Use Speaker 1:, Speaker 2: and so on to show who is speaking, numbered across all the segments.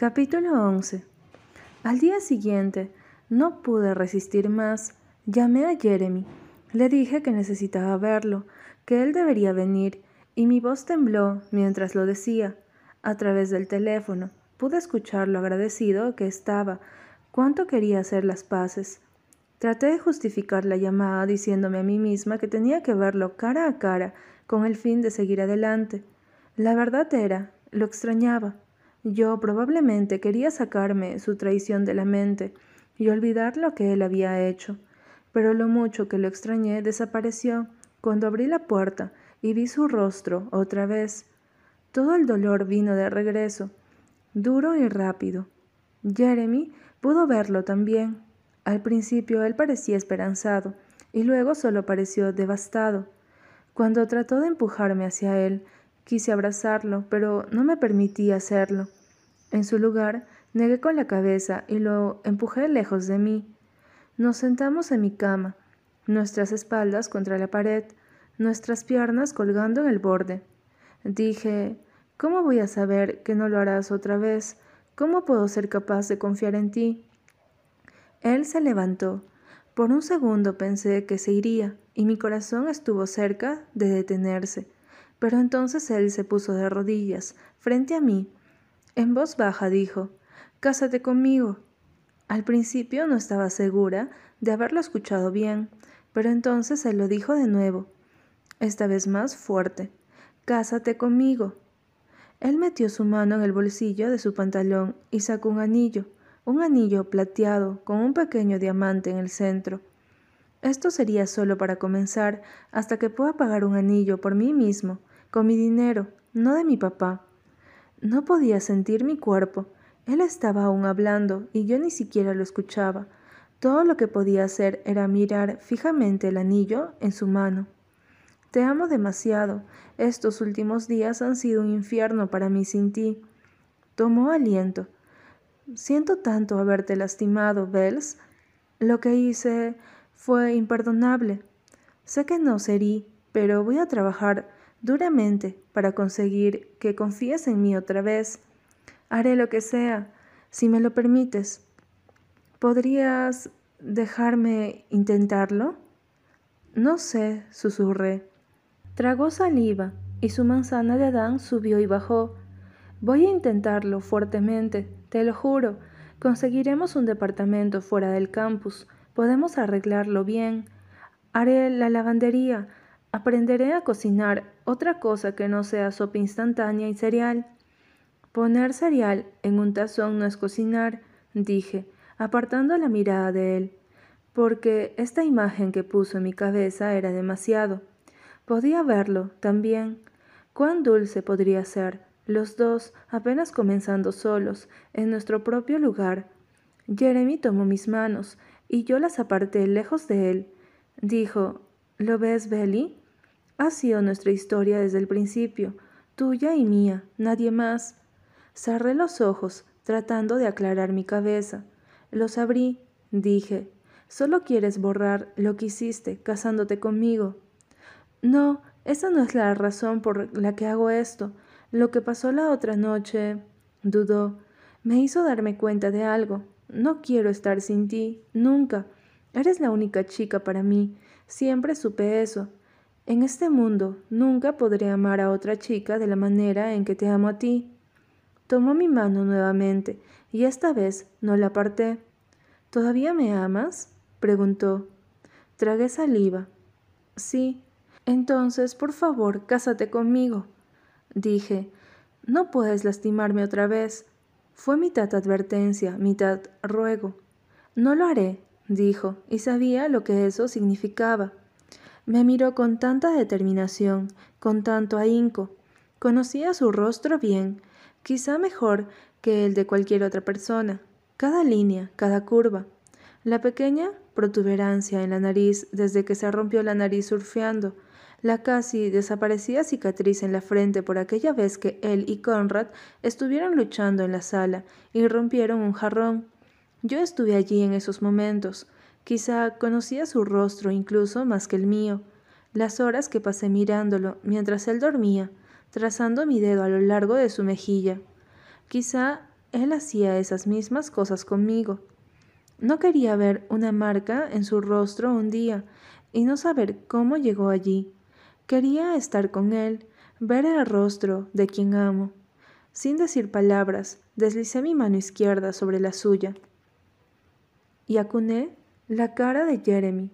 Speaker 1: Capítulo 11 Al día siguiente, no pude resistir más. Llamé a Jeremy. Le dije que necesitaba verlo, que él debería venir, y mi voz tembló mientras lo decía. A través del teléfono pude escuchar lo agradecido que estaba, cuánto quería hacer las paces. Traté de justificar la llamada diciéndome a mí misma que tenía que verlo cara a cara con el fin de seguir adelante. La verdad era, lo extrañaba. Yo probablemente quería sacarme su traición de la mente y olvidar lo que él había hecho, pero lo mucho que lo extrañé desapareció cuando abrí la puerta y vi su rostro otra vez. Todo el dolor vino de regreso, duro y rápido. Jeremy pudo verlo también. Al principio él parecía esperanzado y luego solo pareció devastado. Cuando trató de empujarme hacia él, Quise abrazarlo, pero no me permití hacerlo. En su lugar, negué con la cabeza y lo empujé lejos de mí. Nos sentamos en mi cama, nuestras espaldas contra la pared, nuestras piernas colgando en el borde. Dije, ¿cómo voy a saber que no lo harás otra vez? ¿Cómo puedo ser capaz de confiar en ti? Él se levantó. Por un segundo pensé que se iría, y mi corazón estuvo cerca de detenerse. Pero entonces él se puso de rodillas, frente a mí. En voz baja dijo, Cásate conmigo. Al principio no estaba segura de haberlo escuchado bien, pero entonces él lo dijo de nuevo, esta vez más fuerte, Cásate conmigo. Él metió su mano en el bolsillo de su pantalón y sacó un anillo, un anillo plateado con un pequeño diamante en el centro. Esto sería solo para comenzar, hasta que pueda pagar un anillo por mí mismo, con mi dinero, no de mi papá. No podía sentir mi cuerpo. Él estaba aún hablando y yo ni siquiera lo escuchaba. Todo lo que podía hacer era mirar fijamente el anillo en su mano. Te amo demasiado. Estos últimos días han sido un infierno para mí sin ti. Tomó aliento. Siento tanto haberte lastimado, Bells. Lo que hice fue imperdonable. Sé que no serí, pero voy a trabajar duramente para conseguir que confíes en mí otra vez. Haré lo que sea, si me lo permites. ¿Podrías dejarme intentarlo? No sé, susurré. Tragó saliva y su manzana de Adán subió y bajó. Voy a intentarlo fuertemente, te lo juro. Conseguiremos un departamento fuera del campus. Podemos arreglarlo bien. Haré la lavandería, Aprenderé a cocinar otra cosa que no sea sopa instantánea y cereal. Poner cereal en un tazón no es cocinar, dije, apartando la mirada de él, porque esta imagen que puso en mi cabeza era demasiado. Podía verlo también. Cuán dulce podría ser, los dos apenas comenzando solos, en nuestro propio lugar. Jeremy tomó mis manos, y yo las aparté lejos de él. Dijo, ¿Lo ves, Belly? Ha sido nuestra historia desde el principio, tuya y mía, nadie más. Cerré los ojos, tratando de aclarar mi cabeza. Los abrí, dije. Solo quieres borrar lo que hiciste casándote conmigo. No, esa no es la razón por la que hago esto. Lo que pasó la otra noche, dudó, me hizo darme cuenta de algo. No quiero estar sin ti, nunca. Eres la única chica para mí. Siempre supe eso. En este mundo nunca podré amar a otra chica de la manera en que te amo a ti. Tomó mi mano nuevamente y esta vez no la aparté. ¿Todavía me amas? preguntó. Tragué saliva. Sí. Entonces, por favor, cásate conmigo. Dije, no puedes lastimarme otra vez. Fue mitad advertencia, mitad ruego. No lo haré, dijo, y sabía lo que eso significaba. Me miró con tanta determinación, con tanto ahínco. Conocía su rostro bien, quizá mejor que el de cualquier otra persona. Cada línea, cada curva. La pequeña protuberancia en la nariz desde que se rompió la nariz surfeando, la casi desaparecida cicatriz en la frente por aquella vez que él y Conrad estuvieron luchando en la sala y rompieron un jarrón. Yo estuve allí en esos momentos. Quizá conocía su rostro incluso más que el mío. Las horas que pasé mirándolo mientras él dormía, trazando mi dedo a lo largo de su mejilla. Quizá él hacía esas mismas cosas conmigo. No quería ver una marca en su rostro un día y no saber cómo llegó allí. Quería estar con él, ver el rostro de quien amo. Sin decir palabras, deslicé mi mano izquierda sobre la suya y acuné la cara de Jeremy.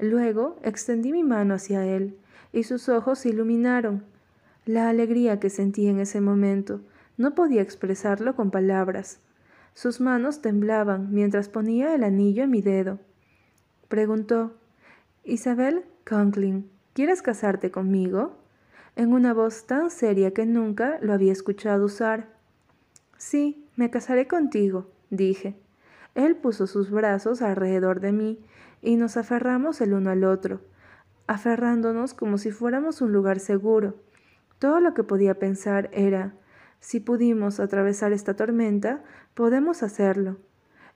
Speaker 1: Luego extendí mi mano hacia él y sus ojos se iluminaron. La alegría que sentí en ese momento no podía expresarlo con palabras. Sus manos temblaban mientras ponía el anillo en mi dedo. Preguntó, Isabel Conklin, ¿quieres casarte conmigo? en una voz tan seria que nunca lo había escuchado usar. Sí, me casaré contigo, dije. Él puso sus brazos alrededor de mí y nos aferramos el uno al otro, aferrándonos como si fuéramos un lugar seguro. Todo lo que podía pensar era, si pudimos atravesar esta tormenta, podemos hacerlo.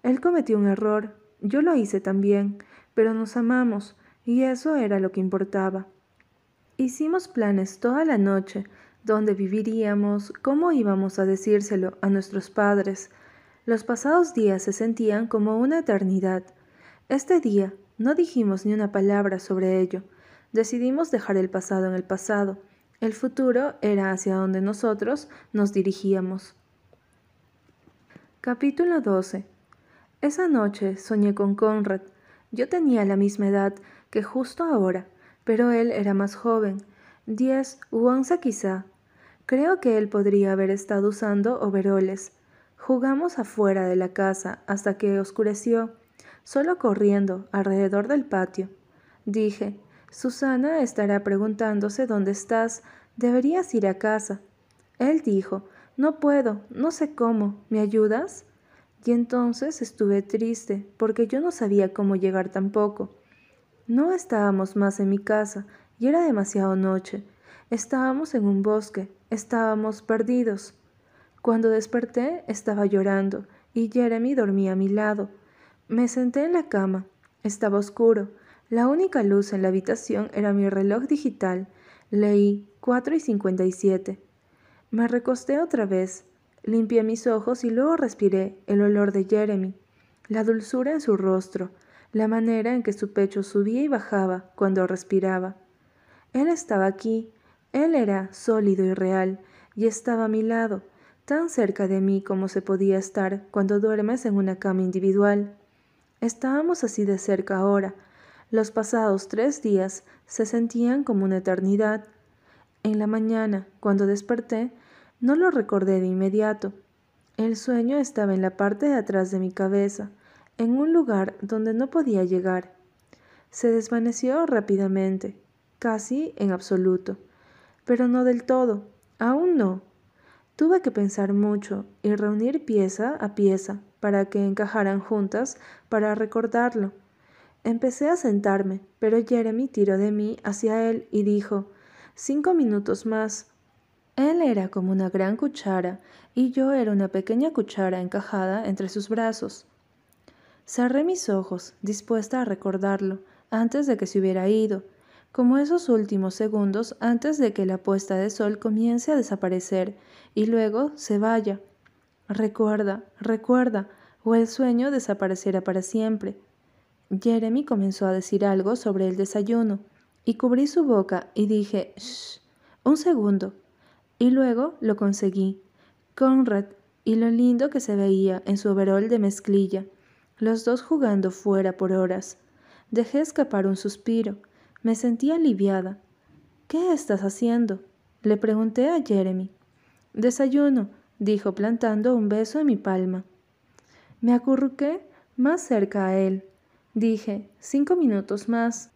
Speaker 1: Él cometió un error, yo lo hice también, pero nos amamos, y eso era lo que importaba. Hicimos planes toda la noche, dónde viviríamos, cómo íbamos a decírselo a nuestros padres. Los pasados días se sentían como una eternidad. Este día no dijimos ni una palabra sobre ello. Decidimos dejar el pasado en el pasado. El futuro era hacia donde nosotros nos dirigíamos. Capítulo 12. Esa noche soñé con Conrad. Yo tenía la misma edad que justo ahora pero él era más joven, diez u once quizá. Creo que él podría haber estado usando overoles. Jugamos afuera de la casa hasta que oscureció, solo corriendo alrededor del patio. Dije, Susana estará preguntándose dónde estás, deberías ir a casa. Él dijo, no puedo, no sé cómo, ¿me ayudas? Y entonces estuve triste, porque yo no sabía cómo llegar tampoco. No estábamos más en mi casa y era demasiado noche. Estábamos en un bosque, estábamos perdidos. Cuando desperté estaba llorando y Jeremy dormía a mi lado. Me senté en la cama. Estaba oscuro. La única luz en la habitación era mi reloj digital. Leí cuatro y cincuenta y siete. Me recosté otra vez. Limpié mis ojos y luego respiré el olor de Jeremy, la dulzura en su rostro, la manera en que su pecho subía y bajaba cuando respiraba. Él estaba aquí, él era sólido y real, y estaba a mi lado, tan cerca de mí como se podía estar cuando duermes en una cama individual. Estábamos así de cerca ahora. Los pasados tres días se sentían como una eternidad. En la mañana, cuando desperté, no lo recordé de inmediato. El sueño estaba en la parte de atrás de mi cabeza, en un lugar donde no podía llegar. Se desvaneció rápidamente, casi en absoluto, pero no del todo, aún no. Tuve que pensar mucho y reunir pieza a pieza para que encajaran juntas para recordarlo. Empecé a sentarme, pero Jeremy tiró de mí hacia él y dijo, Cinco minutos más. Él era como una gran cuchara y yo era una pequeña cuchara encajada entre sus brazos. Cerré mis ojos, dispuesta a recordarlo, antes de que se hubiera ido, como esos últimos segundos antes de que la puesta de sol comience a desaparecer y luego se vaya. Recuerda, recuerda, o el sueño desaparecerá para siempre. Jeremy comenzó a decir algo sobre el desayuno, y cubrí su boca y dije, shh, un segundo. Y luego lo conseguí. Conrad, y lo lindo que se veía en su overol de mezclilla los dos jugando fuera por horas. Dejé escapar un suspiro. Me sentí aliviada. ¿Qué estás haciendo? Le pregunté a Jeremy. Desayuno, dijo plantando un beso en mi palma. Me acurruqué más cerca a él. Dije, cinco minutos más.